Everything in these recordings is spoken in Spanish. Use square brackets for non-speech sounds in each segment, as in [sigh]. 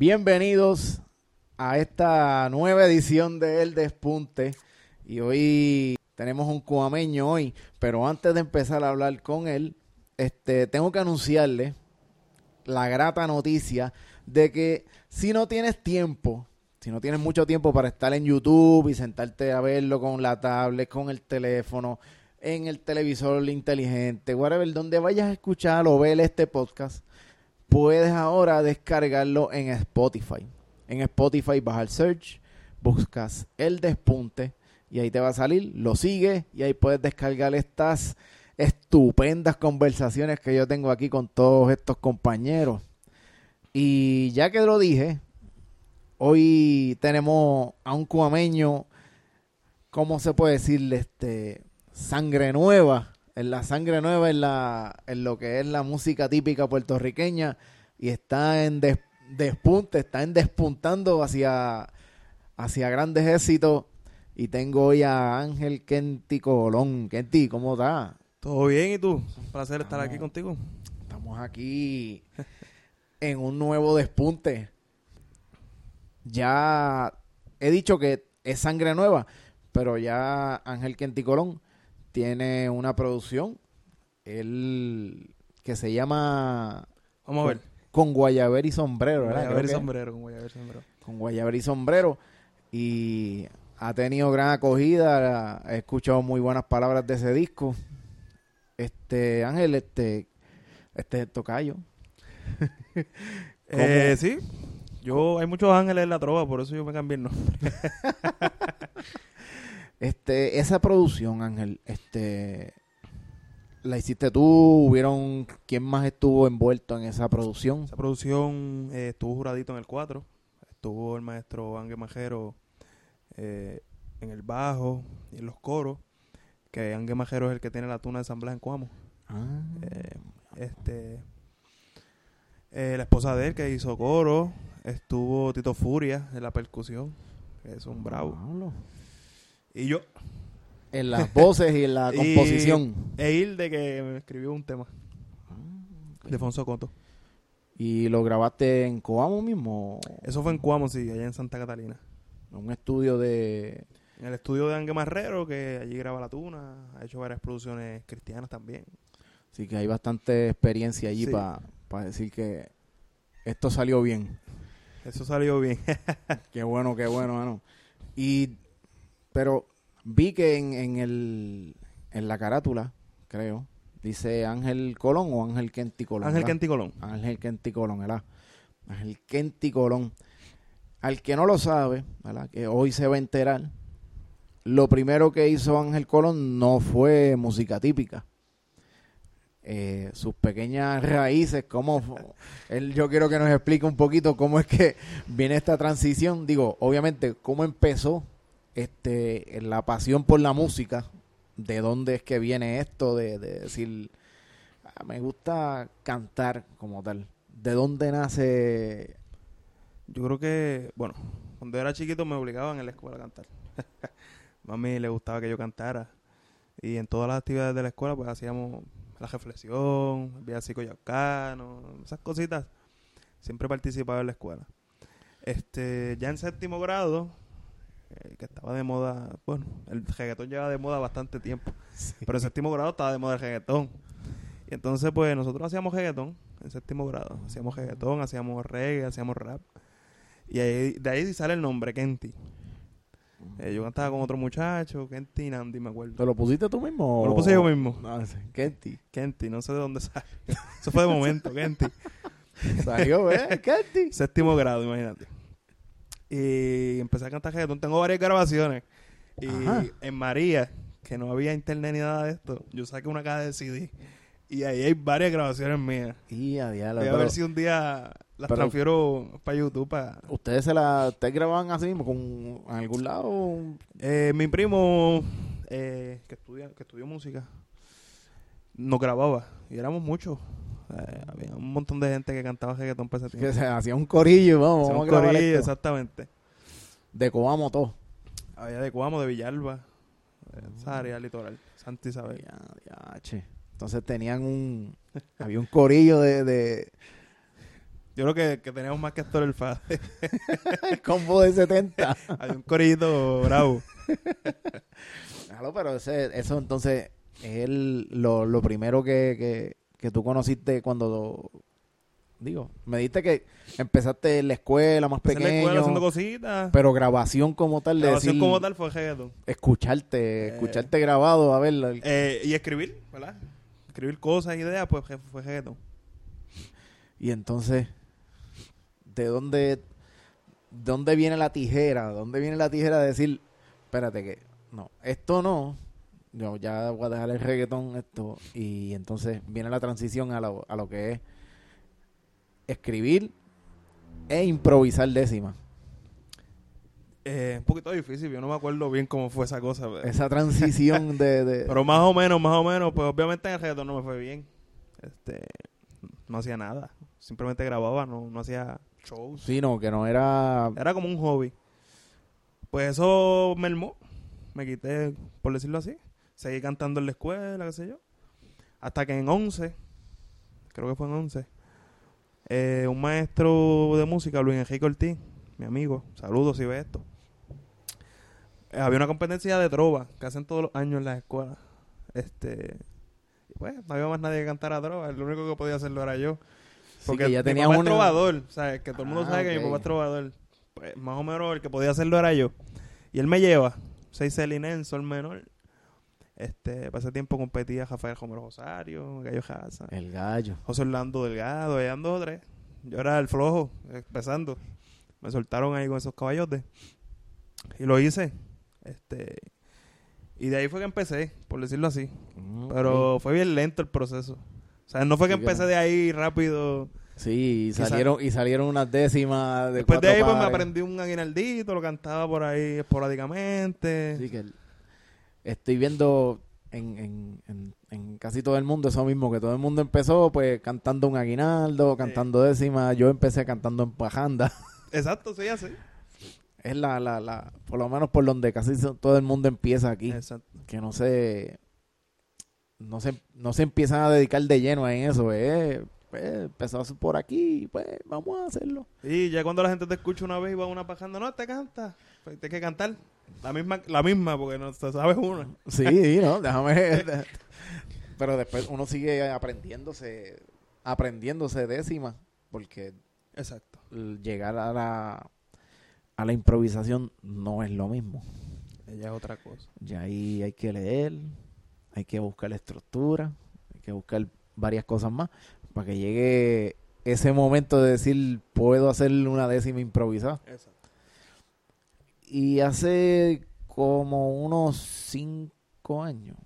Bienvenidos a esta nueva edición de El Despunte. Y hoy tenemos un cuameño hoy, pero antes de empezar a hablar con él, este, tengo que anunciarle la grata noticia de que si no tienes tiempo, si no tienes mucho tiempo para estar en YouTube y sentarte a verlo con la tablet, con el teléfono, en el televisor inteligente, whatever, donde vayas a escuchar o ver este podcast, puedes ahora descargarlo en Spotify. En Spotify vas al search, buscas el despunte y ahí te va a salir, lo sigues y ahí puedes descargar estas estupendas conversaciones que yo tengo aquí con todos estos compañeros. Y ya que lo dije, hoy tenemos a un cuameño, ¿cómo se puede decirle? Este, sangre nueva, en la sangre nueva en, la, en lo que es la música típica puertorriqueña y está en despunte, está en despuntando hacia, hacia grandes éxitos. Y tengo hoy a Ángel Kenti Colón. Kenti, ¿cómo estás? Todo bien, ¿y tú? Un placer estar aquí contigo. Estamos aquí en un nuevo despunte. Ya he dicho que es sangre nueva, pero ya Ángel Kenti Colón tiene una producción él que se llama Vamos a ver. Con Guayaber y Sombrero, ¿verdad? Guayaber y Sombrero, con Guayaber y Sombrero. Con Guayaber y Sombrero. Y ha tenido gran acogida. He escuchado muy buenas palabras de ese disco. Este, Ángel, este, este es tocayo. [laughs] eh, sí. Yo, hay muchos ángeles en la trova, por eso yo me cambié el nombre. [laughs] este, esa producción, Ángel, este, la hiciste tú, hubieron, ¿quién más estuvo envuelto en esa producción? Esa producción eh, estuvo juradito en el 4, estuvo el maestro Ángel Majero eh, en el bajo y en los coros, que Ángel Majero es el que tiene la tuna de San Blas en Cuamo. Ah. Eh, este, la esposa de él que hizo coro, estuvo Tito Furia en la percusión, que es un bravo. Y yo, en las voces y en la [laughs] composición. E de que me escribió un tema. Ah, de Fonso Coto. ¿Y lo grabaste en Coamo mismo? Eso fue en Coamo, sí, allá en Santa Catalina. Un estudio de... En el estudio de Ángel Marrero, que allí graba La Tuna. Ha hecho varias producciones cristianas también. Así que hay bastante experiencia allí para decir que esto salió bien. Eso salió bien. [laughs] qué bueno, qué bueno, mano. Y... Pero Vi que en, en, el, en la carátula, creo, dice Ángel Colón o Ángel Kenti Colón. Ángel Kenti Colón. Ángel Kenti Colón, ¿verdad? Ángel Kenti Colón. Al que no lo sabe, ¿verdad? Que hoy se va a enterar. Lo primero que hizo Ángel Colón no fue música típica. Eh, sus pequeñas raíces, cómo él, yo quiero que nos explique un poquito cómo es que viene esta transición. Digo, obviamente, cómo empezó este, la pasión por la música, de dónde es que viene esto de, decir, ah, me gusta cantar como tal, de dónde nace... Yo creo que, bueno, cuando era chiquito me obligaban en la escuela a cantar. [laughs] Mami le gustaba que yo cantara. Y en todas las actividades de la escuela, pues hacíamos la reflexión, el villancico yacano, esas cositas. Siempre participaba en la escuela. Este, ya en séptimo grado, eh, que estaba de moda, bueno, el reggaetón lleva de moda bastante tiempo, [laughs] pero en séptimo grado estaba de moda el reggaetón. Y entonces, pues nosotros hacíamos reggaetón en séptimo grado, hacíamos reggaetón, hacíamos reggae, hacíamos rap. Y ahí, de ahí sale el nombre, Kenty. Eh, yo cantaba con otro muchacho, Kenty Nandi, me acuerdo. ¿Te lo pusiste tú mismo? lo puse yo mismo. No, Kenty. Kenty, no sé de dónde sale. [laughs] Eso fue de momento, Kenty. [laughs] Salió, ¿eh? Kenty. Séptimo grado, imagínate. Y empecé a cantar reggaetón. Tengo varias grabaciones. Y en María, que no había internet ni nada de esto, yo saqué una caja de CD. Y ahí hay varias grabaciones mías. Y a, Voy a ver si un día las transfiero para YouTube. Para... ¿Ustedes se las ustedes grababan así mismo con, en algún lado? Eh, mi primo, eh, que, estudia, que estudió música, nos grababa. Y éramos muchos. Eh, había un montón de gente que cantaba reggaetón para ese tiempo. Que se hacía un corillo, vamos. un corillo, exactamente. De Coamo todo. Había de Coamo, de Villalba. Esa área litoral. Santa Isabel. Ya, ya, che. Entonces tenían un... [laughs] había un corillo de, de, Yo creo que, que teníamos más que Héctor el Fade. El [laughs] combo de 70. [laughs] Hay un corito bravo. Claro, pero ese, eso entonces es el- lo, lo primero que, que, que tú conociste cuando... Digo, me dijiste que empezaste en la escuela más Empecé en la pequeño, escuela haciendo cositas. pero grabación como tal, de decir, como tal fue reggaeton. escucharte, escucharte grabado, a ver, Eh, y escribir, ¿verdad? Escribir cosas, ideas, pues fue reggaeton. y entonces, ¿de dónde, dónde viene la tijera? ¿Dónde viene la tijera de decir, espérate que, no, esto no, yo ya voy a dejar el reggaetón, esto, y entonces viene la transición a lo, a lo que es escribir e improvisar décimas. Eh, un poquito difícil, yo no me acuerdo bien cómo fue esa cosa. pero- Esa transición [laughs] de... de- Pero más o menos, más o menos, pues obviamente en el reggaetón no me fue bien. Este, no hacía nada. Simplemente grababa, no, no hacía shows. sí, no, que no era... Era como un hobby. Pues eso mermó. Me quité, por decirlo así. Seguí cantando en la escuela, qué sé yo. Hasta que en 11, creo que fue en 11, eh, un maestro de música, Luis Enrique Ortiz, mi amigo, saludos si ve esto. Eh, había una competencia de trova que hacen todos los años en las escuelas. Este, pues no había más nadie que cantara trova, el único que podía hacerlo era yo. sí, Porque que ya mi tenía papá es trovador, ¿sabes? Que todo el mundo Ah, sabe que mi papá es trovador. Pues más o menos el que podía hacerlo era yo. Y él me lleva, soy Celinenso, el menor. Este, para ese tiempo competía Rafael Romero Rosario, Gallo Jaza, El gallo. José Orlando Delgado, eran dos o tres. Yo era el flojo, empezando. Me soltaron ahí con esos caballotes. Y lo hice. Este, y de ahí fue que empecé, por decirlo así. Mm, Pero fue bien lento el proceso. O sea, no fue que Sí empecé de ahí rápido. Sí, y salieron, y salieron unas décimas de Después de ahí pues me aprendí un aguinaldito, lo cantaba por ahí esporádicamente. Sí, que el- estoy viendo en, en, en, en casi todo el mundo eso mismo, que todo el mundo empezó pues cantando un aguinaldo, cantando décimas, yo empecé cantando en pajanda. [laughs] Exacto, sí, así. Es la, la, la, por lo menos por donde casi todo el mundo empieza aquí, Exacto. que no se, no se, no se empiezan a dedicar de lleno en eso, eh, pues empezó por aquí, pues vamos a hacerlo. Y ya cuando la gente te escucha una vez y va a una pajanda, no, te canta. Pues tienes que cantar. La misma, la misma, porque no te sabes una. Sí, no, déjame. [laughs] Pero después uno sigue aprendiéndose, aprendiéndose décimas, porque Exacto. llegar a la, a la improvisación no es lo mismo. Ella es otra cosa. Ya ahí hay que leer, hay que buscar la estructura, hay que buscar varias cosas más para que llegue ese momento de decir puedo hacer una décima improvisada. Exacto. Y hace como unos cinco años,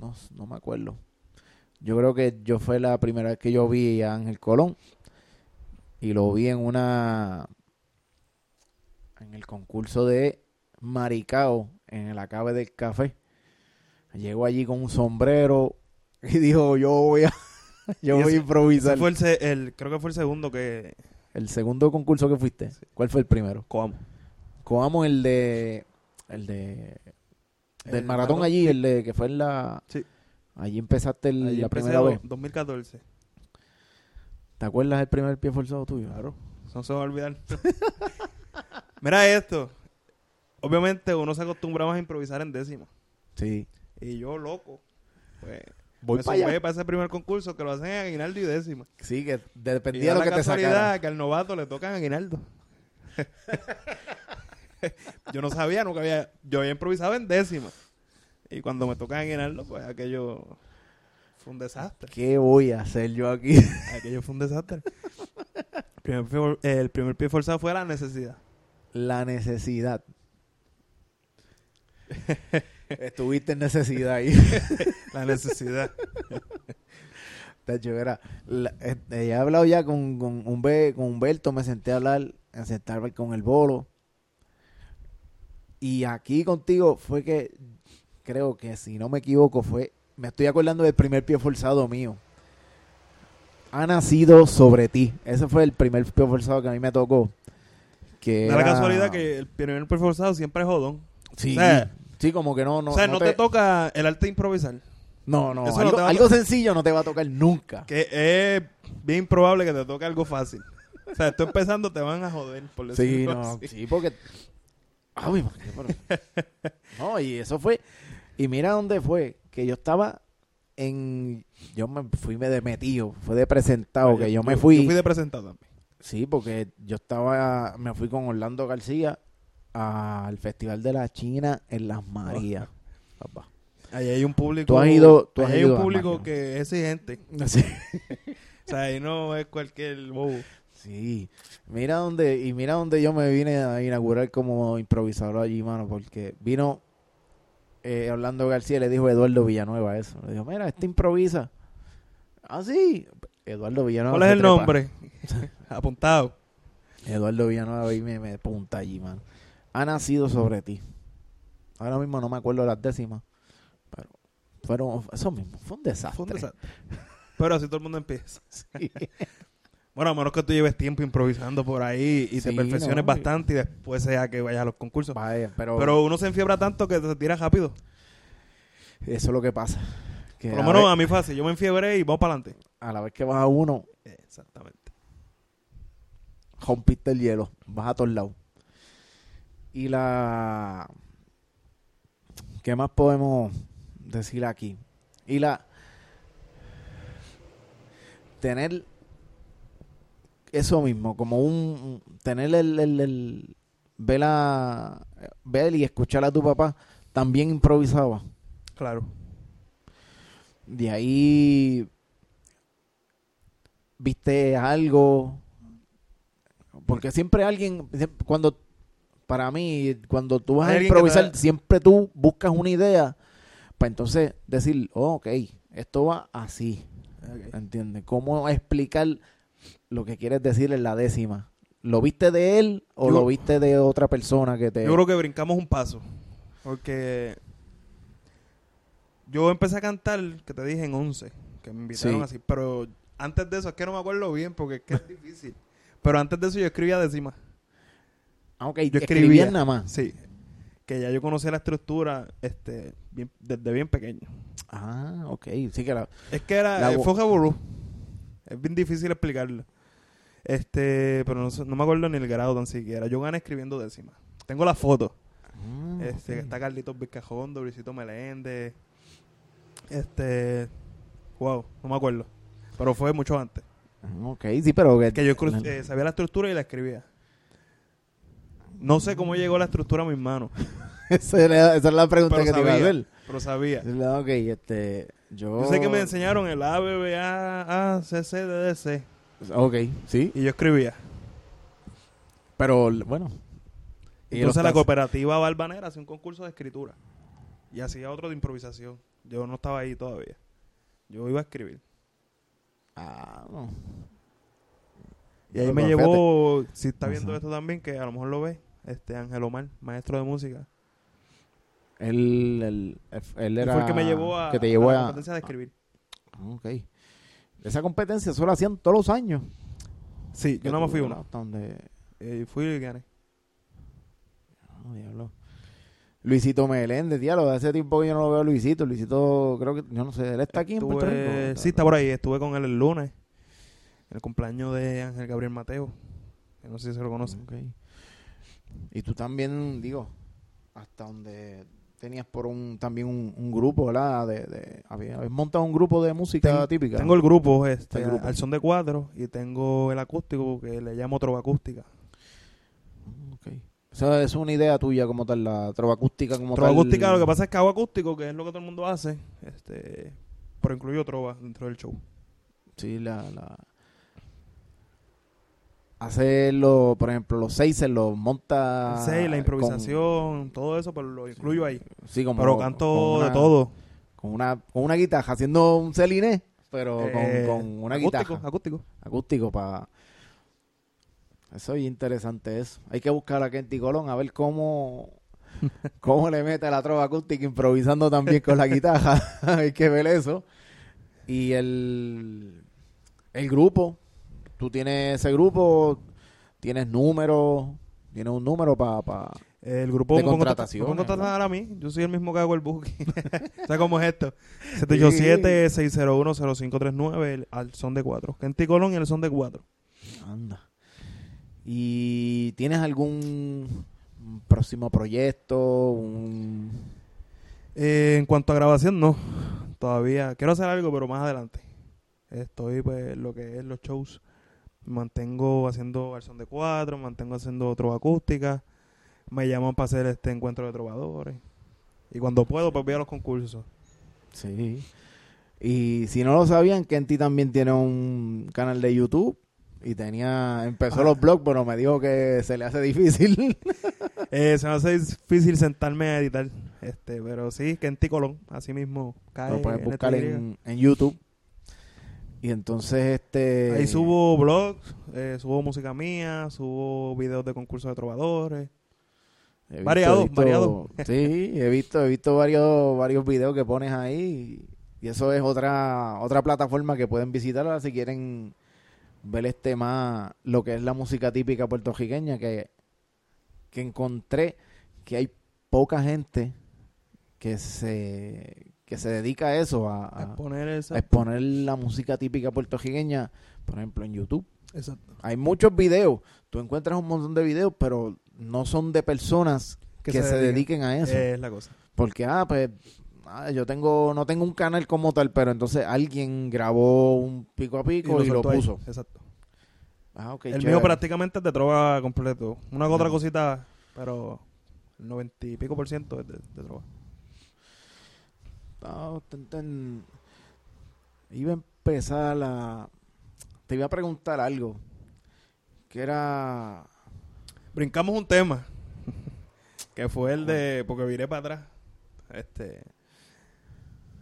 no, no me acuerdo. Yo creo que yo fue la primera vez que yo vi a Ángel Colón. Y lo vi en una... En el concurso de Maricao, en el acabe del café. Llegó allí con un sombrero y [laughs] dijo, yo voy a... [laughs] Yo voy a improvisar. Fue el, el- creo que fue el segundo que... El segundo concurso que fuiste. ¿Cuál fue el primero? Coamo. Coamo el de... El de... Del El maratón maratón, allí, el de que fue en la... Sí. Allí empezaste el- Ahí la primera vez. 2014. ¿Te acuerdas del primer pie forzado tuyo? Claro. No se va a olvidar. [laughs] Mira esto. Obviamente uno se acostumbra más a improvisar en décima. Sí. Y yo, loco, pues Voy me para allá. para ese primer concurso que lo hacen en aguinaldo y décima. Sí, que dependía de lo la que te casualidad sacara. que al novato le tocan aguinaldo. [laughs] [laughs] yo no sabía, nunca había... Yo había improvisado en décima. Y cuando me tocan aguinaldo, pues aquello fue un desastre. ¿Qué voy a hacer yo aquí? [laughs] Aquello fue un desastre. El primer pie, for- el primer pie forzado fue la necesidad. la necesidad. Estuviste en necesidad ahí. [laughs] La necesidad. Era, la- este, he hablado ya con, con, Humbe- con Humberto, me senté a hablar, me senté a hablar con el bolo. Y aquí contigo fue que, creo que si no me equivoco, fue, me estoy acordando del primer pie forzado mío. Ha nacido sobre ti. Ese fue el primer pie forzado que a mí me tocó. Que Da la casualidad que el primer pie forzado siempre es jodón. Sí, o sea, sí, como que no, no, o sea, no, te... te toca el arte de improvisar. No, no, Eso no algo, algo sencillo no te va a tocar nunca. Que es bien probable que te toque algo fácil. O sea, tú empezando te van a joder, por Sí, decirlo no, así. sí, porque... Pero- [laughs] No, y eso fue... Y mira dónde fue, que yo estaba en... Yo me fui me de metido, fue de presentado, que yo me fui... Yo fui de presentado también. Sí, porque yo estaba... Me fui con Orlando García al Festival de la China en Las Marías. [laughs] Papá. Ahí hay un público. Tú has ido- tú has ahí hay ido un a público que es exigente. [laughs] Sí. O sea, ahí no es cualquier bobo. Sí, mira dónde, y mira dónde yo me vine a inaugurar como improvisador allí, mano, porque vino eh, Orlando García y le dijo a Eduardo Villanueva eso. Le dijo, mira, este improvisa. Ah, sí. Eduardo Villanueva. ¿Cuál es el trepa. nombre? [laughs] Apuntado. Eduardo Villanueva y me, me apunta allí, mano. Ha nacido sobre ti. Ahora mismo no me acuerdo las décimas, pero fueron, eso mismo, fue un desastre. Fue un desastre. Pero así todo el mundo empieza. [laughs] Sí. Bueno, a menos que tú lleves tiempo improvisando por ahí y te Sí, perfecciones no, bastante y después sea que vayas a los concursos. Vaya, pero, Pero uno se enfiebra tanto que se tira rápido. eso es lo que pasa. Que Por lo menos a mí así. Yo me enfiebré y vamos para adelante. a la vez que vas a uno, Exactamente. rompiste el hielo, vas a todos lados. Y la... ¿Qué más podemos decir aquí? Y la... Tener eso mismo, como un... Tener el... el, el- ver, a, ver y escuchar a tu papá, también improvisaba. Claro. De ahí viste algo. Porque siempre alguien, cuando, para mí, cuando tú vas a improvisar, siempre tú buscas una idea para entonces decir, oh, ok, esto va así. ¿Entiendes? ¿Cómo explicar lo que quieres decir en la décima? ¿Lo viste de él o Yo- lo viste de otra persona que te... Yo creo que brincamos un paso. Porque yo empecé a cantar, que te dije, en 11. Que me invitaron Sí. así. Pero antes de eso, es que no me acuerdo bien porque es que es difícil. Pero antes de eso yo escribía décimas. Ah, ok, Yo escribías escribía. nada más. Sí. Que ya yo conocía la estructura este, bien- desde bien pequeño. Ah, ok, sí que la... Es que era, La eh, fue. Es bien difícil explicarlo. Este, pero no, no me acuerdo ni el grado tan siquiera. Yo gané escribiendo décimas. Tengo la foto. Ah, Este, que ok. está Carlitos Vizcajón, Luisito Meléndez. Este, wow, no me acuerdo. Pero fue mucho antes. Ah, Ok, sí, pero que, Que yo eh, sabía la estructura y la escribía. No sé cómo llegó la estructura a mis manos, [laughs] esa, es la pregunta pero que te iba a hacer. Pero sabía. Ok, este, yo... Yo sé que me enseñaron el A, B, B, A, A, C, C, D, D, C. Ok, sí, Y yo escribía. pero bueno. Y Entonces la cooperativa Balvanera hacía un concurso de escritura. Y hacía otro de improvisación. Yo no estaba ahí todavía. Yo iba a escribir. Ah, no. Y ahí me llevó, si está viendo Ajá. esto también, que a lo mejor lo ve, este Ángel Omar, maestro de música. Él, él, él Y era... fue el que me llevó a, Que te llevó a la a... competencia de escribir. Ah, Ok. Esa competencia solo hacían todos los años. Sí, yo nada más fui uno. Hasta donde... Eh, fui y gané. Ah, diablo. Luisito Meléndez, diablo, hace tiempo que yo no lo veo a Luisito. Luisito, creo que, yo no sé, él está aquí en Puerto Rico. Sí, está por ahí. Estuve con él el lunes. En el cumpleaños de Ángel Gabriel Mateo. Que no sé si se lo conoce. Ok. Y tú también, digo, hasta donde tenías por un también un, un grupo, ¿verdad? De, de, había, habías montado un grupo de música Ten- típica. Tengo el grupo, este, El grupo. al son de cuatro. Y tengo el acústico que le llamo trova acústica. Ok. Esa es una idea tuya como tal, la trova acústica como Trova tal. acústica, lo que pasa es que hago acústico, que es lo que todo el mundo hace. Este, pero incluyo trova dentro del show. Sí, la... la... Hacerlo, por ejemplo, los seis se los monta... Sí, la con- improvisación, todo eso, pero lo incluyo ahí. sí, como... pero canto una- de todo. Con una, con una guitarra, haciendo un celiné, pero Eh, con, con una acústico, guitarra. acústico. acústico para eso es interesante eso hay que buscar a Kenty Colón a ver cómo [laughs] cómo le mete la trova acústica improvisando también con la guitarra [laughs] hay que ver eso y el el grupo tú tienes ese grupo tienes números tienes un número para El grupo De me pongo me pongo a contratar ¿no? a mí. Yo soy el mismo que hago el booking. [laughs] [laughs] ¿Sabes cómo es esto? 787-601-0539, el- al son de 4. Kenty Colón y el son de 4. anda ¿Y tienes algún próximo proyecto? Un... Eh, en cuanto a grabación, no. Todavía quiero hacer algo, pero más adelante. Estoy, pues, lo que es los shows. Mantengo haciendo versión de cuatro, mantengo haciendo trova acústica. Me llaman para hacer este encuentro de trovadores. Y cuando puedo, pues voy a los concursos. Sí. Y si no lo sabían, Kenty también tiene un canal de YouTube y tenía empezó Ah. los blogs, pero me dijo que se le hace difícil. [laughs] Eh, se me hace difícil sentarme a editar. Este, pero sí, Kenty Colón, así mismo cae. lo puedes buscar en, en YouTube. Y entonces este Ahí subo blogs, eh, subo música mía, subo videos de concursos de trovadores. visto- variado, visto- variado. [laughs] Sí, he visto he visto varios varios videos que pones ahí y, eso es otra otra plataforma que pueden visitar si quieren ver este más lo que es la música típica puertorriqueña que que encontré que hay poca gente que se que se dedica a eso a, exponer esa. a exponer la música típica puertorriqueña por ejemplo en YouTube Exacto. hay muchos videos tú encuentras un montón de videos pero no son de personas que, se, dediquen a eso Es la cosa. porque ah pues ah, yo tengo no tengo un canal como tal pero entonces alguien grabó un pico a pico y lo, ahí. puso Exacto. ah el chévere. mío prácticamente de trova completo. Una que otra cosita, pero el noventa y pico por ciento es de, de trova. Ah, ten- ten- iba a empezar la te iba a preguntar algo que era Brincamos un tema. [laughs] que fue el de. Porque viré para atrás. Este.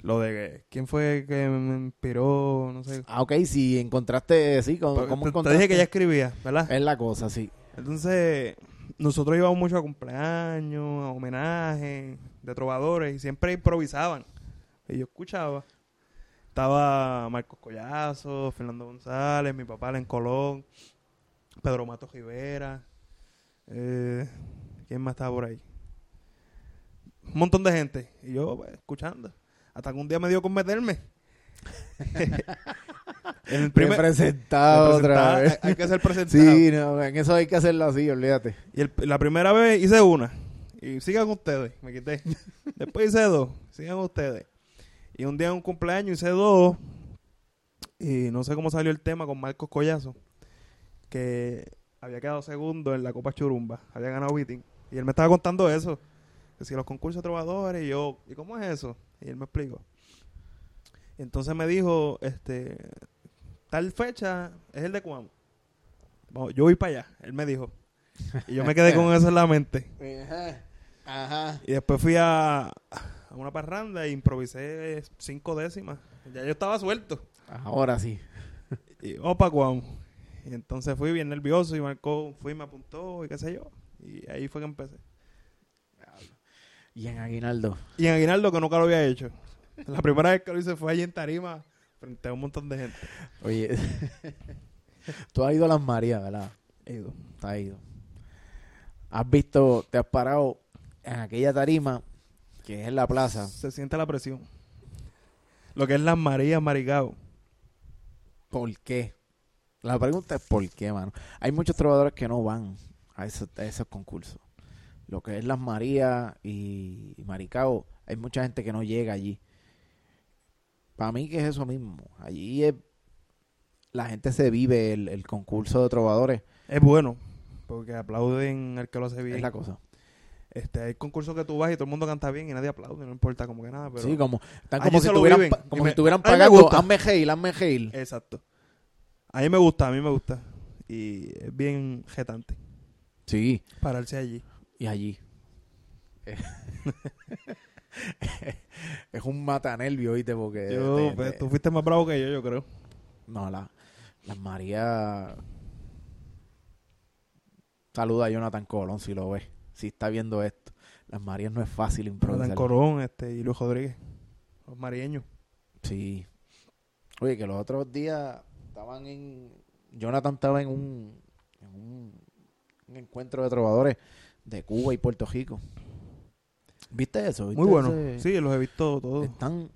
Lo de. ¿Quién fue que me inspiró? No sé. ah ok si encontraste sí ¿cómo, Porque cómo te- te, encontraste? dije que ya escribía, ¿verdad? es la cosa sí Entonces, nosotros íbamos mucho a cumpleaños, a homenajes de trovadores y siempre improvisaban. Y yo escuchaba. Estaba Marcos Collazo, Fernando González, mi papá en Colón, Pedro Mato Rivera. Eh, ¿Quién más estaba por ahí? Un montón de gente. Y yo, pues, escuchando. Hasta que un día me dio con meterme. [laughs] el primer, presentado otra vez Hay que ser [laughs] presentado. sí no, en eso hay que hacerlo así olvídate Y el- la primera vez hice una. Y sigan ustedes. Me quité. [laughs] Después hice dos. Sigan ustedes. Y un día en un cumpleaños hice dos. Y no sé cómo salió el tema con Marcos Collazo. Que había quedado segundo en la Copa Churumba. Había ganado Beating. Y él me estaba contando eso. Que si los concursos de trovadores. Y yo, ¿y cómo es eso? Y él me explicó. Y entonces me dijo, este, tal fecha es el de Cuamo. Yo voy para allá. Él me dijo. Y yo me quedé con [laughs] eso en la mente. ajá Y después fui a una parranda e improvisé cinco décimas. Ya yo estaba suelto. ahora sí Y opa, Cuamo. Y entonces fui bien nervioso y marcó, fui, me apuntó y qué sé yo. Y ahí fue que empecé. y en Aguinaldo Y en Aguinaldo, que nunca lo había hecho. La primera vez que lo hice fue allí en Tarima, frente a un montón de gente. oye [laughs] tú has ido a las Marías verdad He ido. has ido has visto te has parado en aquella tarima que es en la plaza Se siente la presión. Lo que es las Marías Marigao. ¿Por qué? La pregunta es ¿por qué, mano? Hay muchos trovadores que no van a esos, a esos concursos. Lo que es Las Marías y, y Maricao, hay mucha gente que no llega allí. Para mí que es eso mismo. Allí es, la gente se vive el, el concurso de trovadores. Es bueno, porque aplauden al que lo hace bien. Es la cosa. Este, hay concursos que tú vas y todo el mundo canta bien y nadie aplaude, no importa como que nada, pero... sí, como, están como si lo estuvieran, viven. como me- si pagando. gusta. Hazme Heil, hazme Heil. Exacto. A mí me gusta, a mí me gusta. Y es bien jetante Sí, pararse allí. y allí. es un matanervio, ¿viste? Porque Yo, te- pues, tú fuiste más bravo que yo, yo creo. No, la, las Marías. Saluda a Jonathan Colón si lo ve. Si está viendo esto. Las Marías no es fácil improvisar. Corón este, y Luis Rodríguez, los marieños. Sí. Oye, que los otros días estaban en. Jonathan estaba en un. En un, un encuentro de trovadores de Cuba y Puerto Rico. ¿Viste eso? ¿Viste Muy bueno. ese? Sí, los he visto todos. Están.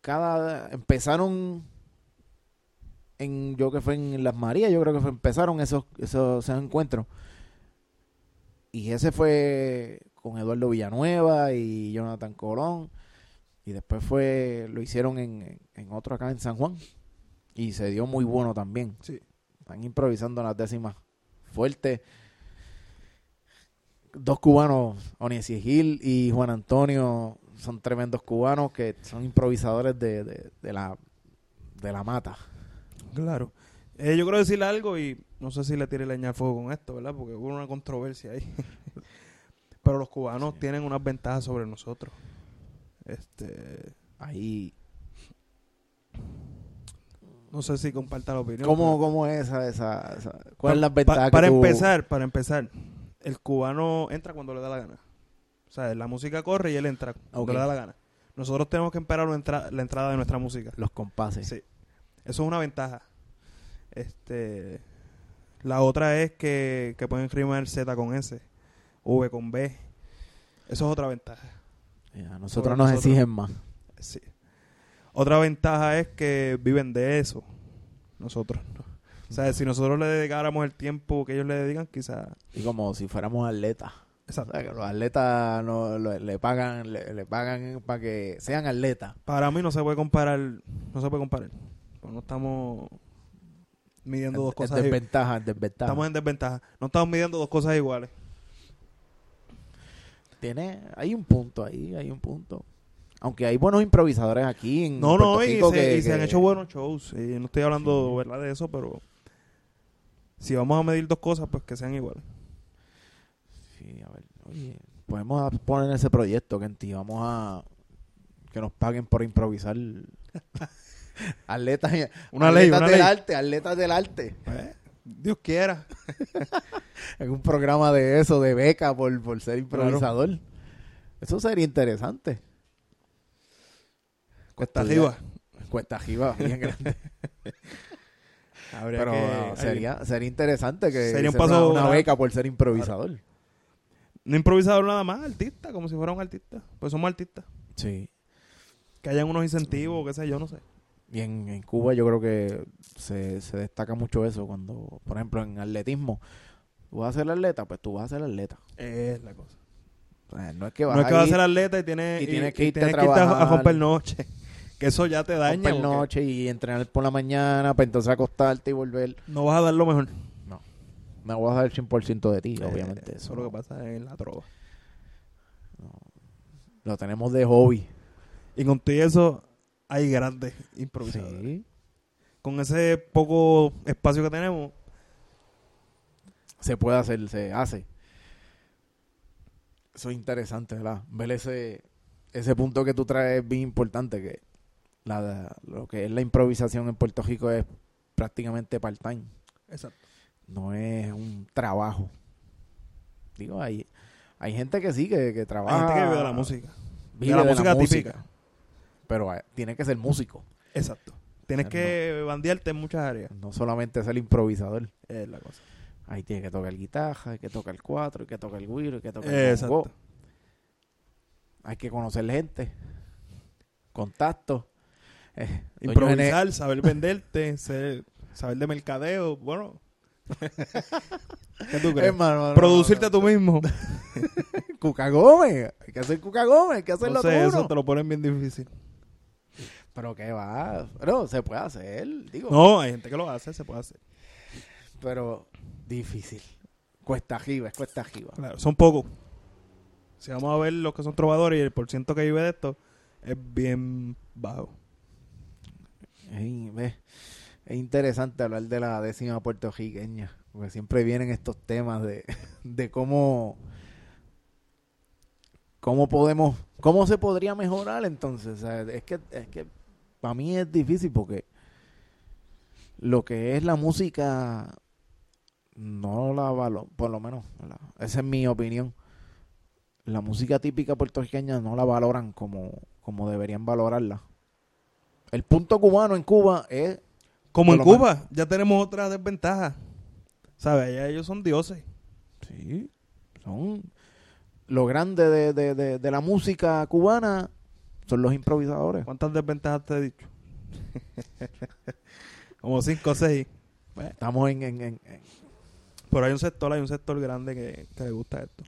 Cada. Empezaron en yo que fue en Las Marías, yo creo que fue, empezaron esos, esos, esos encuentros. Y ese fue con Eduardo Villanueva y Jonathan Colón. Y después fue, lo hicieron en, en otro acá en San Juan. Y se dio muy bueno también. Sí. Están improvisando las décimas fuertes. Dos cubanos, Oniesi Gil y Juan Antonio, son tremendos cubanos que son improvisadores de, de, de la, de la mata. Claro. Eh, yo quiero decirle algo y no sé si le tire leña al fuego con esto, ¿verdad? Porque hubo una controversia ahí. [laughs] Pero los cubanos Sí. tienen unas ventajas sobre nosotros. Este, Ahí. no sé si comparta la opinión. ¿Cómo, pero- cómo es esa, esa, esa- ¿Cuál Pa- es la pa- ventaja que Para tú- empezar, para empezar, el cubano entra cuando le da la gana. O sea, la música corre y él entra cuando le da la gana. Nosotros tenemos que esperar la entrada de nuestra música. Los compases. Sí. Eso es una ventaja. Este, la otra es que, que pueden rimar Z con S, V con B. Eso es otra ventaja. Sobre nosotros nos nosotros. exigen más. Sí. Otra ventaja es que viven de eso. Nosotros no. O sea, si nosotros le dedicáramos el tiempo que ellos le dedican, quizás... Y como si fuéramos atletas. O Exacto. sea, que los atletas no, lo- le pagan le, le pagan para que sean atletas. Para mí no se puede comparar, no se puede comparar. Pues no estamos midiendo dos En cosas iguales. desventaja, en desventaja. Estamos en desventaja. No estamos midiendo dos cosas iguales. Tiene, hay un punto ahí, hay un punto. Aunque hay buenos improvisadores aquí en No, Puerto no, y, Rico se, que- y se han hecho buenos shows. Y no estoy hablando ¿verdad? de eso, pero si vamos a medir dos cosas, pues que sean iguales. Sí, a ver, oye, podemos poner ese proyecto que en ti vamos a que nos paguen por improvisar [laughs] atletas, Una ley, una del ley. arte, atletas del arte. Eh, Dios quiera. [laughs] En un programa de eso, de beca por, por ser improvisador. Eso sería interesante. Cuesta arriba. Cuesta arriba, [laughs] bien grande. Pero que- sería, sería interesante que Sería un se paso una, beca por ser improvisador. No improvisador nada más, artista, como si fuera un artista. Pues somos artistas. Sí. Que hayan unos incentivos, qué sé yo, no sé. Y en, en Cuba yo creo que se, se destaca mucho eso cuando, por ejemplo, en atletismo, tú vas a ser atleta, pues tú vas a ser atleta. Es la cosa. O sea, no es que vas No es que vas a ser atleta y tienes, y tienes que irte tienes a que irte a, a trabajar. romper noche. [laughs] Que eso ya te daña. romper noche y entrenar por la mañana para entonces acostarte y volver. No vas a dar lo mejor. Me voy a dar el 100% de ti, obviamente. Eh, Eso Eso es lo que pasa en la trova. Lo tenemos de hobby. Y con todo eso hay grandes improvisadores. Sí. Con ese poco espacio que tenemos, Se puede hacer, se hace. Eso es interesante, ¿verdad? Ver ese, ese punto que tú traes es bien importante, que la, lo que es la improvisación en Puerto Rico es prácticamente part-time. exacto. No es un trabajo. Digo, hay, hay gente que sí, que, que Hay trabaja. gente que vive de la música. vive de la música típica. Pero eh, tiene que ser músico. Exacto. Tienes No. que bandearte en muchas áreas. No solamente ser improvisador. Es la cosa. Ahí tiene que tocar guitarra, hay que tocar el cuatro, hay que tocar el güiro, hay que tocar el Exacto. bongo. Hay que conocer gente, contacto. Eh, Improvisar, saber venderte, [laughs] ser- saber de mercadeo. Bueno. [laughs] ¿Qué tú crees? No, Producirte no, a tú mismo. no. [laughs] Cuca Gómez. Hay que hacer Cuca Gómez, hay que hacerlo Entonces, tú eso te lo ponen bien difícil. Pero qué va. Pero se puede hacer, digo. No, hay gente que lo hace, se puede hacer. Pero difícil. Cuesta arriba, es cuesta arriba. Claro, son pocos. Si vamos a ver los que son trovadores y el porciento que vive de esto es bien bajo. Ey, ve, Es interesante hablar de la décima puertorriqueña, porque siempre vienen estos temas de, [laughs] de cómo, cómo podemos, cómo se podría mejorar entonces. O sea, es que, es que para mí es difícil porque lo que es la música no la valoro, por lo menos, esa es mi opinión. La música típica puertorriqueña no la valoran como, como deberían valorarla. El punto cubano en Cuba es Como en Cuba, ya tenemos otra desventaja. ¿Sabes? Allá ellos son dioses. Sí, son lo grande de, de, de, de la música cubana son los improvisadores. ¿Cuántas desventajas te he dicho? [laughs] Como 5 o 6. Estamos en, en, en- en- Pero hay un sector, hay un sector grande que, que le gusta esto.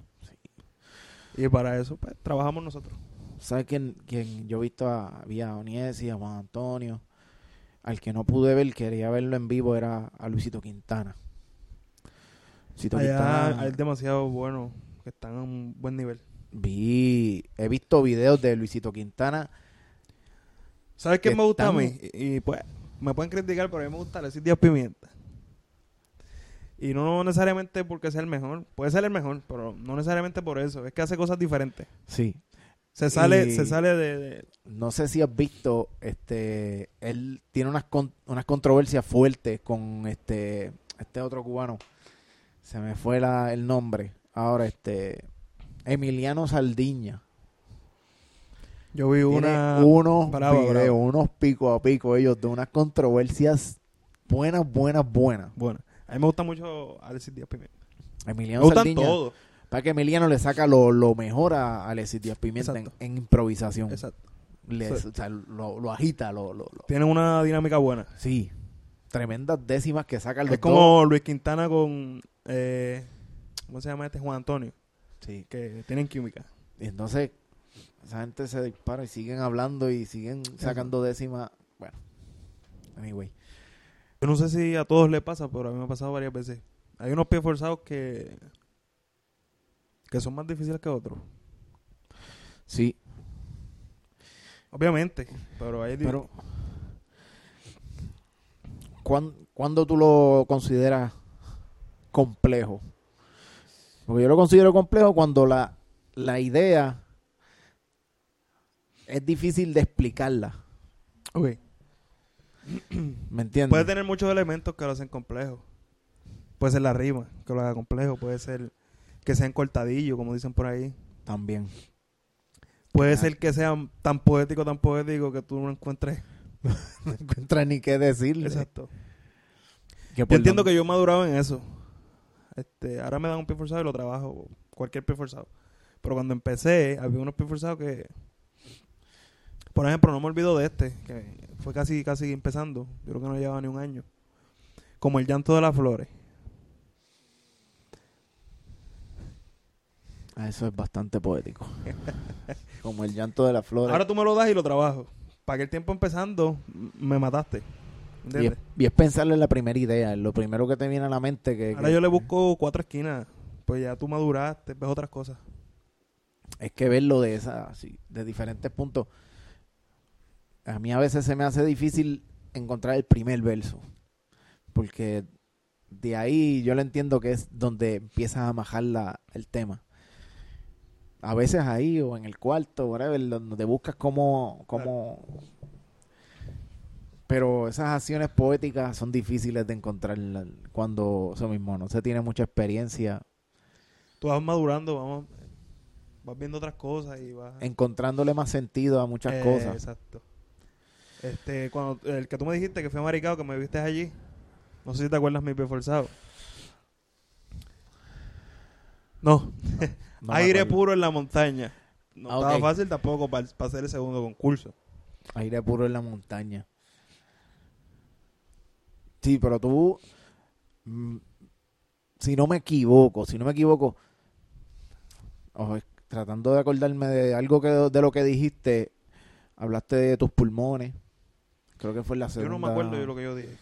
Y para eso, pues, trabajamos nosotros. ¿Sabes quién, quién? Yo he visto a, había a Oniesi, a Juan Antonio. Al que no pude ver, quería verlo en vivo, era a Luisito Quintana. Luisito Allá Quintana, hay demasiado buenos que están a un buen nivel. Vi, he visto videos de Luisito Quintana. ¿Sabes qué me gusta a mí? Y, y, pues, me pueden criticar, pero a mí me gusta Alexis Díaz Pimienta. Y no necesariamente porque sea el mejor. Puede ser el mejor, pero no necesariamente por eso. Es que hace cosas diferentes. Sí. Se sale, Y- se sale de, de- No sé si has visto, este, él tiene unas, con- unas controversias fuertes con este, este otro cubano. Se me fue la, el nombre. Ahora, este, Emiliano Saldiña. Yo vi Tiene una... unos bravo, videos, bravo. unos pico a pico ellos de unas controversias buenas, buenas, buenas. Bueno, a mí me gusta mucho Alexis Díaz Pimienta. Me Emiliano gustan Saldiña. todos. Para que Emiliano le saca lo, lo mejor a Alexis Díaz Pimienta en, improvisación. Exacto. Le- Sí. o sea, lo, lo agita, lo, lo, lo- Tienen una dinámica buena. Sí. Tremendas décimas que sacan los Es como Luis Quintana con... Eh, ¿Cómo se llama este? Juan Antonio. Sí. Que tienen química. Y entonces, esa gente se dispara y siguen hablando y siguen sacando décimas. Bueno, anyway. Yo no sé si a todos le pasa, pero a mí me ha pasado varias veces. Hay unos pies forzados que... Que son más difíciles que otros. Sí, Obviamente. Pero hay... pero. ¿cuán- ¿Cuándo tú lo consideras complejo? Porque yo lo considero complejo cuando la, la idea es difícil de explicarla. Ok. ¿Me entiendes? Puede tener muchos elementos que lo hacen complejo. Puede ser la rima, que lo haga complejo. Puede ser que sean cortadillos, como dicen por ahí. También. Puede Ah. ser que sean tan poético, tan poético que tú no encuentres. [laughs] No encuentras ni qué decirle. Exacto. Yo entiendo que yo he madurado en eso. Este, ahora me dan un pie forzado y lo trabajo. Cualquier pie forzado. Pero cuando empecé, había unos pies forzados que. Por ejemplo, no me olvido de este, que fue casi, casi empezando. Yo creo que no llevaba ni un año. Como el llanto de las flores. Ah, eso es bastante poético. [laughs] Como el llanto de las flores. Ahora tú me lo das y lo trabajo. Para aquel tiempo empezando, me mataste. Y, es, y es pensarle en la primera idea, en lo primero que te viene a la mente. Que, Ahora que- yo le busco cuatro esquinas. Pues ya tú maduraste, ves otras cosas. Es que verlo de esa, de diferentes puntos. A mí a veces se me hace difícil encontrar el primer verso. Porque de ahí yo lo entiendo que es donde empiezas a majar la, el tema. A veces ahí o en el cuarto, whatever, donde buscas cómo, cómo... Pero esas acciones poéticas son difíciles de encontrar cuando eso mismo no se tiene mucha experiencia Tú vas madurando, vamos, vas viendo otras cosas y vas... encontrándole más sentido a muchas Eh, cosas. Exacto. Este, cuando el que tú me dijiste que fue maricado, que me viste allí, no sé si te acuerdas mi pie forzado. No, [laughs] aire puro en la montaña. No Ah, estaba fácil tampoco para hacer el segundo concurso. Aire puro en la montaña. Sí, pero tú, mm, si no me equivoco, si no me equivoco, tratando de acordarme de algo que de lo que dijiste, hablaste de tus pulmones. Creo que fue la Yo segunda. no me acuerdo de lo que yo dije.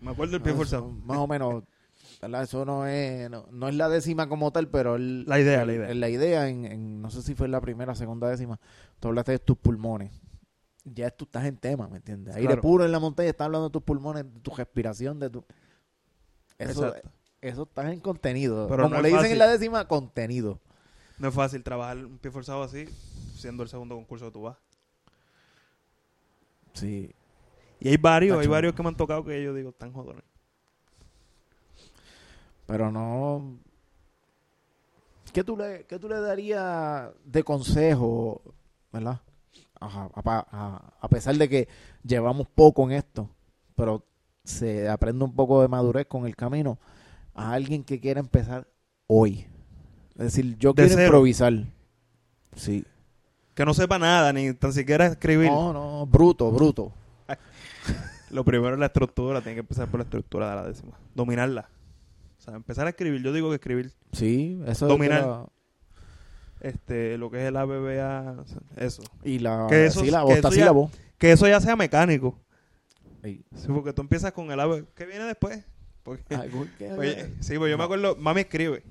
Me acuerdo del pie Ah, forzado. eso, Más o menos, ¿verdad? Eso no es, no, no es la décima como tal, pero el- La idea, la el- idea. la idea en, en- no sé si fue en la primera, segunda décima, tú hablaste de tus pulmones. Ya tú estás en tema, ¿me entiendes? Aire Claro. puro en la montaña, estás hablando de tus pulmones, de tu respiración, de tu... Eso, Exacto. eso está en contenido. Pero Como no le dicen fácil. en la décima, contenido. No es fácil trabajar un pie forzado así, siendo el segundo concurso que tú vas. Sí. Y hay varios, Está hay chulo. varios que me han tocado que yo digo, están jodones. Pero no... ¿Qué tú le, qué tú le darías de consejo, verdad? A, pa- a- a pesar de que llevamos poco en esto, pero se aprende un poco de madurez con el camino, a alguien que quiera empezar hoy. Es decir, yo De quiero cero. improvisar. Sí. Que no sepa nada, ni tan siquiera escribir. No, no, bruto, bruto. [laughs] Lo primero es la estructura, tiene que empezar por la estructura de la décima. Dominarla. O sea, empezar a escribir. Yo digo que escribir Sí, eso Dominar. es este lo que es el ABBA, eso. y la Que eso- sílabo, que eso ya-. Que eso ya sea mecánico. Sí, porque tú empiezas con el ABBA. ¿Qué viene después? Porque, que- [laughs] oye, sí, pues yo me acuerdo, mami escribe.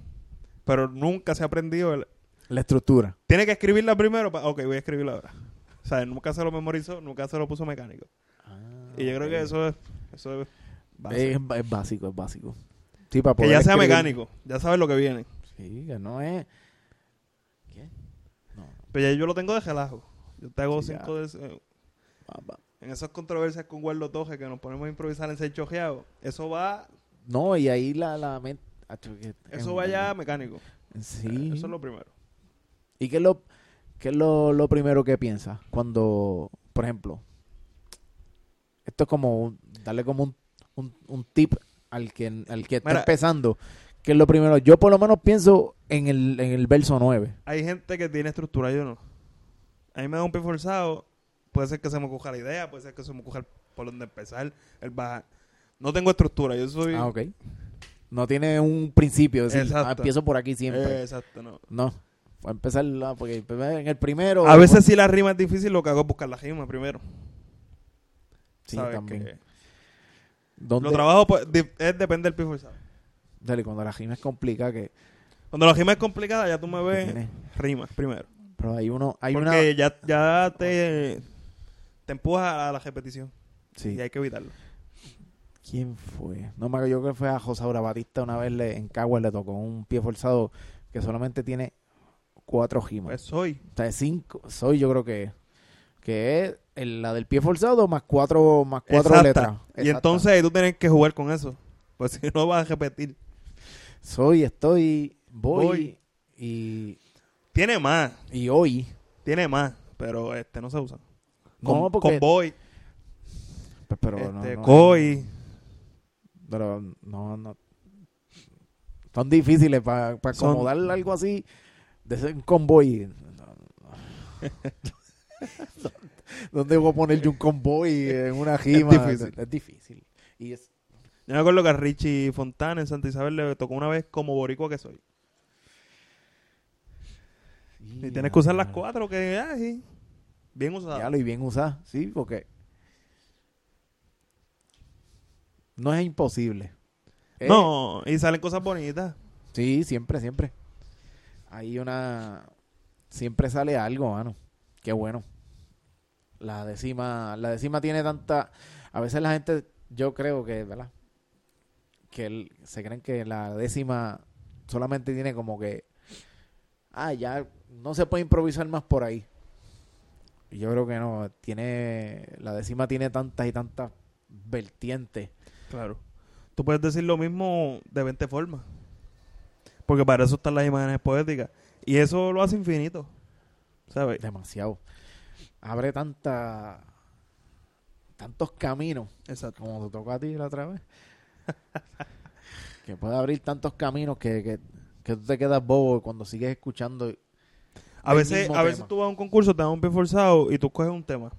Pero nunca se ha aprendido. el- La estructura. Tiene que escribirla primero. pa- ok, voy a escribirla ahora. O sea, nunca se lo memorizó, nunca se lo puso mecánico. Y yo creo que eso es, eso es base. es, es básico, es básico. Sí, para que ya sea escribir- mecánico, ya sabes lo que viene. Sí, que no es... Pero ya yo lo tengo de relajo. Yo te hago Sí, cinco de eh. En esas controversias con Guardo Toje que nos ponemos a improvisar en seis chojeados, eso va, No, y ahí la, la mente... eso va ya mecánico. Sí. Eso es lo primero. ¿Y qué es lo, qué es lo, lo primero que piensas cuando, por ejemplo, esto es como un- darle como un, un, un tip al que, al que está Mira. empezando? ¿Qué es lo primero? Yo por lo menos pienso en el, en el verso 9. Hay gente que tiene estructura, yo no. A mí me da un pie forzado, puede ser que se me ocurra la idea, puede ser que se me el- por dónde empezar, el bajar. No tengo estructura, yo soy... Ah, ok. No tiene un principio, es decir, ah, empiezo por aquí siempre. Eh, exacto, no. No, a empezar la- porque en el primero... A veces si la rima es difícil, lo que hago es buscar la rima primero. Sí, también. Que ¿Dónde- Lo trabajo pues, es depende del pie forzado. Dale, cuando la rima es complicada que, Cuando la rima es complicada, ya tú me ves rimas primero. Pero hay uno, hay Porque una... ya, ya te, te empuja a la repetición. Sí. Y hay que evitarlo. ¿Quién fue? No me acuerdo, yo creo que fue a Josaura Batista una vez le, en Caguas le tocó un pie forzado que solamente tiene cuatro gimas. Pues soy. o sea, cinco, soy yo creo que que es el- la del pie forzado más cuatro más cuatro Exacta. letras. Y entonces tú tienes que jugar con eso. Pues si no vas a repetir. Soy, estoy, voy, Voy. y Tiene más. y hoy. Tiene más. Pero este no se usa. No, Con, porque con boy, pues, pero no, este, no- pero no, no son difíciles para Son- acomodar algo así de ser un convoy. No, [laughs] no. ¿Dónde voy a poner yo un convoy en una [laughs] gima? difícil. Es difícil. Y es, Yo me acuerdo que a Richie Fontana en Santa Isabel le tocó una vez como boricua que soy. Y tienes que usar las cuatro que hay. Bien usadas. Ya lo y bien usar, sí, porque no es imposible. Eh, No, y salen cosas bonitas. Sí, siempre, siempre. Hay una... Siempre sale algo, mano. Qué bueno. La décima, la décima tiene tanta... A veces la gente, yo creo que, ¿verdad? Que se creen que la décima solamente tiene como que... Ah, ya no se puede improvisar más por ahí. Y yo creo que no. Tiene... La décima tiene tantas y tantas vertientes. Claro. Tú puedes decir lo mismo de 20 formas. Porque para eso están las imágenes poéticas. Y eso lo hace infinito. ¿Sabes? Demasiado. Abre tanta... Tantos caminos. Exacto. como te tocó a ti la otra vez. [laughs] que puede abrir tantos caminos que, que, que tú te quedas bobo cuando sigues escuchando. A veces, a veces tema. tú vas a un concurso, te dan un pie forzado y tú coges un tema.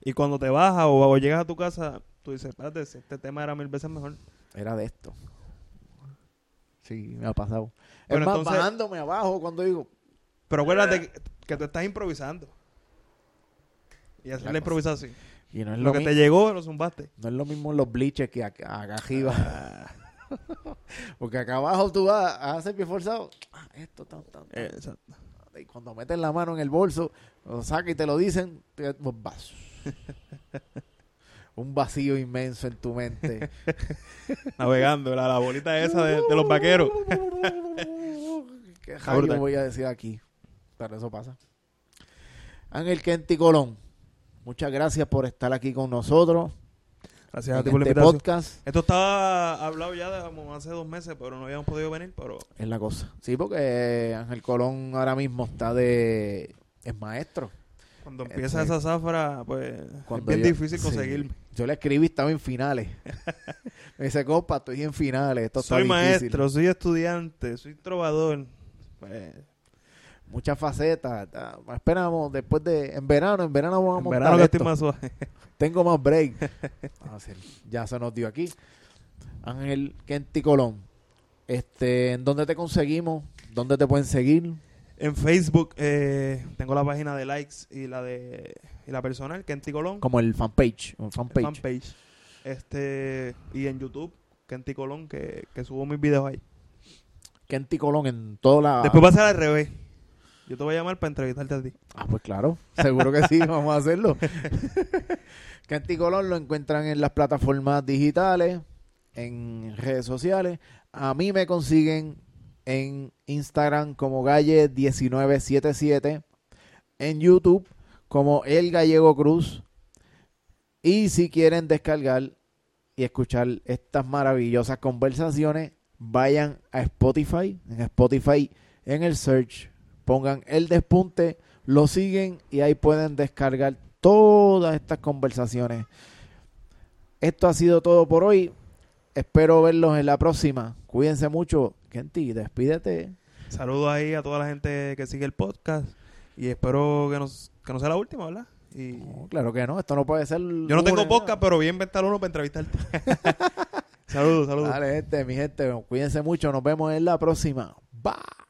Y cuando te bajas o, o llegas a tu casa, tú dices, espérate, si este tema era mil veces mejor. Era de esto. Sí, me ha pasado. Bueno, es más, entonces- bajándome abajo cuando digo, Pero acuérdate que, que tú estás improvisando. Y hacer La la improvisación. Y no es Lo lo, que te llegó, lo zumbaste. no es lo mismo en los bleachers que acá, acá arriba. [laughs] Porque acá abajo tú vas a hacer pie forzado. Ah, esto, tan, tan, tan. Exacto. Y cuando metes la mano en el bolso, lo sacas y te lo dicen, te- pues, vas. [laughs] Un vacío inmenso en tu mente. [laughs] Navegando, la, la bolita esa de, de los vaqueros. ¿Qué voy a decir aquí? Pero eso pasa. Ángel Kenti Colón, muchas gracias por estar aquí con nosotros Gracias a ti por este podcast. Esto estaba hablado ya de como hace dos meses, pero no habíamos podido venir, pero Es la cosa. Sí, porque Ángel Colón ahora mismo está de... es maestro. cuando empieza Este, esa zafra, pues Cuando es bien yo- difícil sí. conseguirme. Yo le escribí, estaba en finales. [laughs] Me dice, compa, estoy en finales. Esto está Soy difícil". maestro, soy estudiante, soy trovador. Pues, muchas facetas. Ah, Esperamos después de, en verano, en verano vamos a En verano que esto. estoy más suave. [laughs] Tengo más break. Vamos a hacer- ya se nos dio aquí. Ángel Kenti Colón. Este, ¿en dónde te conseguimos? ¿Dónde te pueden seguir? En Facebook eh, tengo la página de likes y la de y la personal, Kenty Colón. Como el fanpage. Un el fanpage. fanpage. Este, y en YouTube, Kenty Colón, que, que subo mis videos ahí. Kenti Colón en toda la. Después va a ser al revés. Yo te voy a llamar para entrevistarte a ti. Ah, pues claro, seguro que sí, [laughs] vamos a hacerlo. [laughs] Kenti Colón lo encuentran en las plataformas digitales, en redes sociales. A mí me consiguen en Instagram como Galle1977, en YouTube como El Gallego Cruz. Y si quieren descargar y escuchar estas maravillosas conversaciones, vayan a Spotify. En Spotify, en el search, pongan el despunte, lo siguen y ahí pueden descargar todas estas conversaciones. Esto ha sido todo por hoy. Espero verlos en la próxima. Cuídense mucho. Kenti, despídete. Saludos ahí a toda la gente que sigue el podcast. Y espero que, nos, que no sea la última, ¿verdad? Y No, claro que no, esto no puede ser. yo no tengo podcast, pero voy a inventar uno para entrevistarte. [laughs] saludos, saludos. Dale, gente, mi gente, cuídense mucho. Nos vemos en la próxima. Bye.